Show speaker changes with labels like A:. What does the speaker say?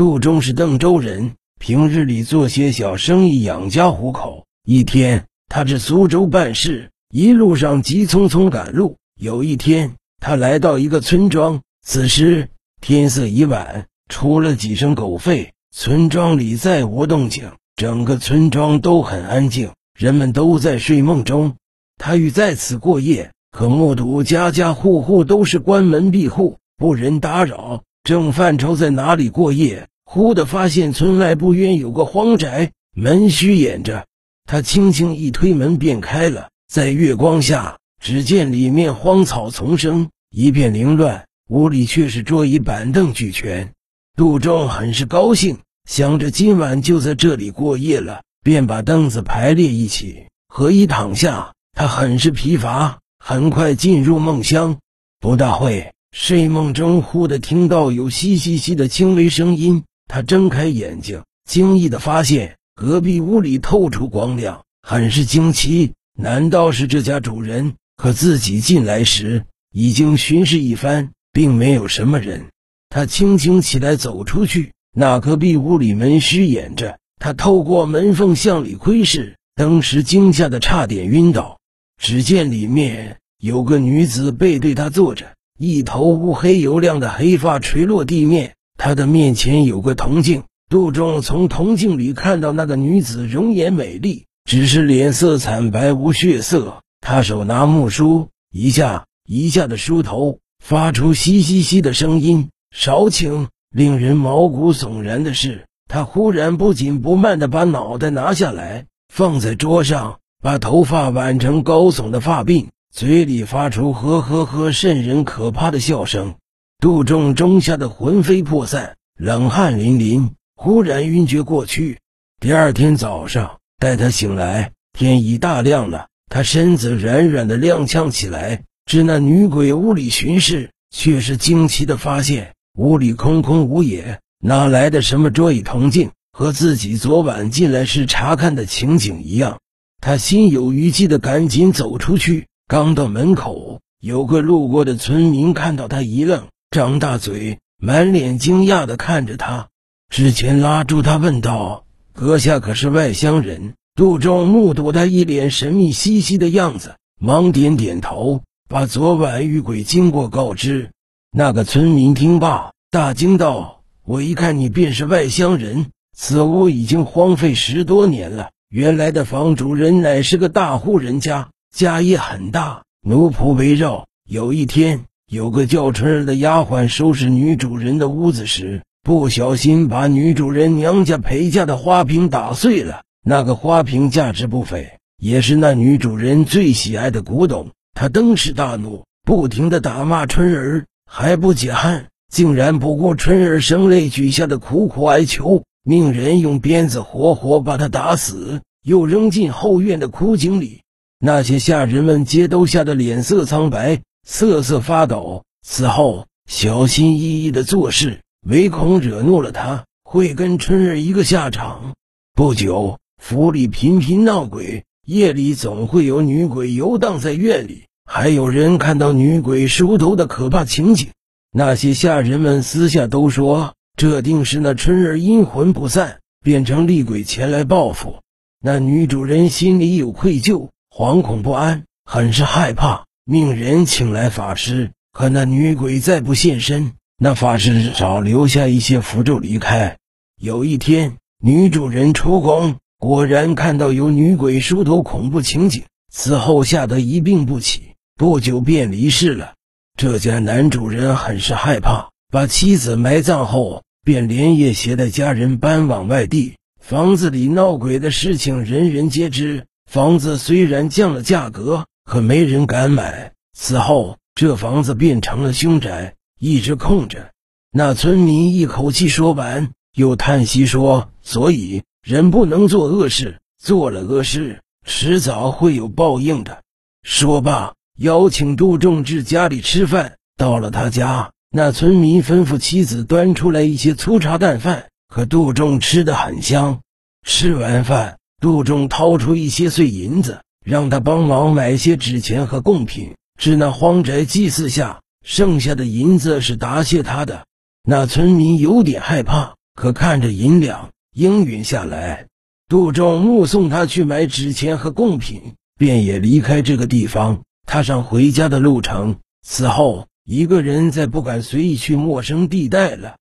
A: 杜忠是邓州人，平日里做些小生意养家糊口。一天，他至苏州办事，一路上急匆匆赶路。有一天，他来到一个村庄，此时天色已晚，出了几声狗吠，村庄里再无动静，整个村庄都很安静，人们都在睡梦中。他欲在此过夜，可目睹家家户户都是关门闭户，不忍打扰，正犯愁在哪里过夜，忽地发现村外不远有个荒宅，门虚掩着。他轻轻一推门便开了，在月光下，只见里面荒草丛生，一片凌乱，屋里却是桌椅板凳俱全。杜仲很是高兴，想着今晚就在这里过夜了，便把凳子排列一起，合衣躺下。他很是疲乏，很快进入梦乡。不大会，睡梦中忽地听到有嘻嘻嘻的轻微声音。他睁开眼睛，惊异地发现隔壁屋里透出光亮，很是惊奇。难道是这家主人？可自己进来时已经巡视一番，并没有什么人。他轻轻起来走出去，那隔壁屋里门虚掩着。他透过门缝向里窥视，当时惊吓得差点晕倒。只见里面有个女子背对他坐着，一头乌黑油亮的黑发垂落地面。他的面前有个铜镜，杜仲从铜镜里看到那个女子容颜美丽，只是脸色惨白无血色。他手拿木梳，一下一下的梳头，发出嘻嘻嘻的声音，少顷令人毛骨悚然的是，他忽然不紧不慢地把脑袋拿下来，放在桌上。把头发挽成高耸的发鬓，嘴里发出呵呵呵渗人可怕的笑声。杜仲中吓得魂飞魄散，冷汗淋漓，忽然晕厥过去。第二天早上，待他醒来，天已大亮了。他身子软软的踉跄起来，至那女鬼屋里巡视，却是惊奇的发现屋里空空无也，哪来的什么桌椅铜镜，和自己昨晚进来时查看的情景一样。他心有余悸的赶紧走出去，刚到门口，有个路过的村民看到他一愣，张大嘴，满脸惊讶的看着他。之前拉住他问道：“阁下可是外乡人？”杜仲目睹他一脸神秘兮兮的样子，忙点点头，把昨晚遇鬼经过告知。那个村民听罢，大惊道：“我一看你便是外乡人，此屋已经荒废十多年了。”原来的房主人乃是个大户人家，家业很大，奴仆围绕。有一天，有个叫春儿的丫鬟收拾女主人的屋子时，不小心把女主人娘家陪嫁的花瓶打碎了。那个花瓶价值不菲，也是那女主人最喜爱的古董。她登时大怒，不停的打骂春儿，还不解恨，竟然不顾春儿声泪俱下的苦苦哀求。命人用鞭子活活把他打死，又扔进后院的枯井里。那些下人们皆都吓得脸色苍白，瑟瑟发抖。此后小心翼翼的做事，唯恐惹怒了他，会跟春儿一个下场。不久，府里频频闹鬼，夜里总会有女鬼游荡在院里，还有人看到女鬼梳头的可怕情景。那些下人们私下都说。这定是那春儿阴魂不散，变成厉鬼前来报复。那女主人心里有愧疚，惶恐不安，很是害怕，命人请来法师。可那女鬼再不现身，那法师少留下一些符咒离开。有一天，女主人出宫，果然看到有女鬼梳头恐怖情景，此后吓得一病不起，不久便离世了。这家男主人很是害怕，把妻子埋葬后。便连夜携带家人搬往外地。房子里闹鬼的事情人人皆知。房子虽然降了价格，可没人敢买。此后，这房子变成了凶宅，一直空着。那村民一口气说完，又叹息说：“所以人不能做恶事，做了恶事，迟早会有报应的。”说罢，邀请杜仲至家里吃饭。到了他家。那村民吩咐妻子端出来一些粗茶淡饭，可杜仲吃得很香。吃完饭，杜仲掏出一些碎银子，让他帮忙买些纸钱和贡品，至那荒宅祭祀下。剩下的银子是答谢他的。那村民有点害怕，可看着银两应允下来。杜仲目送他去买纸钱和贡品，便也离开这个地方，踏上回家的路程。此后，一个人再不敢随意去陌生地带了。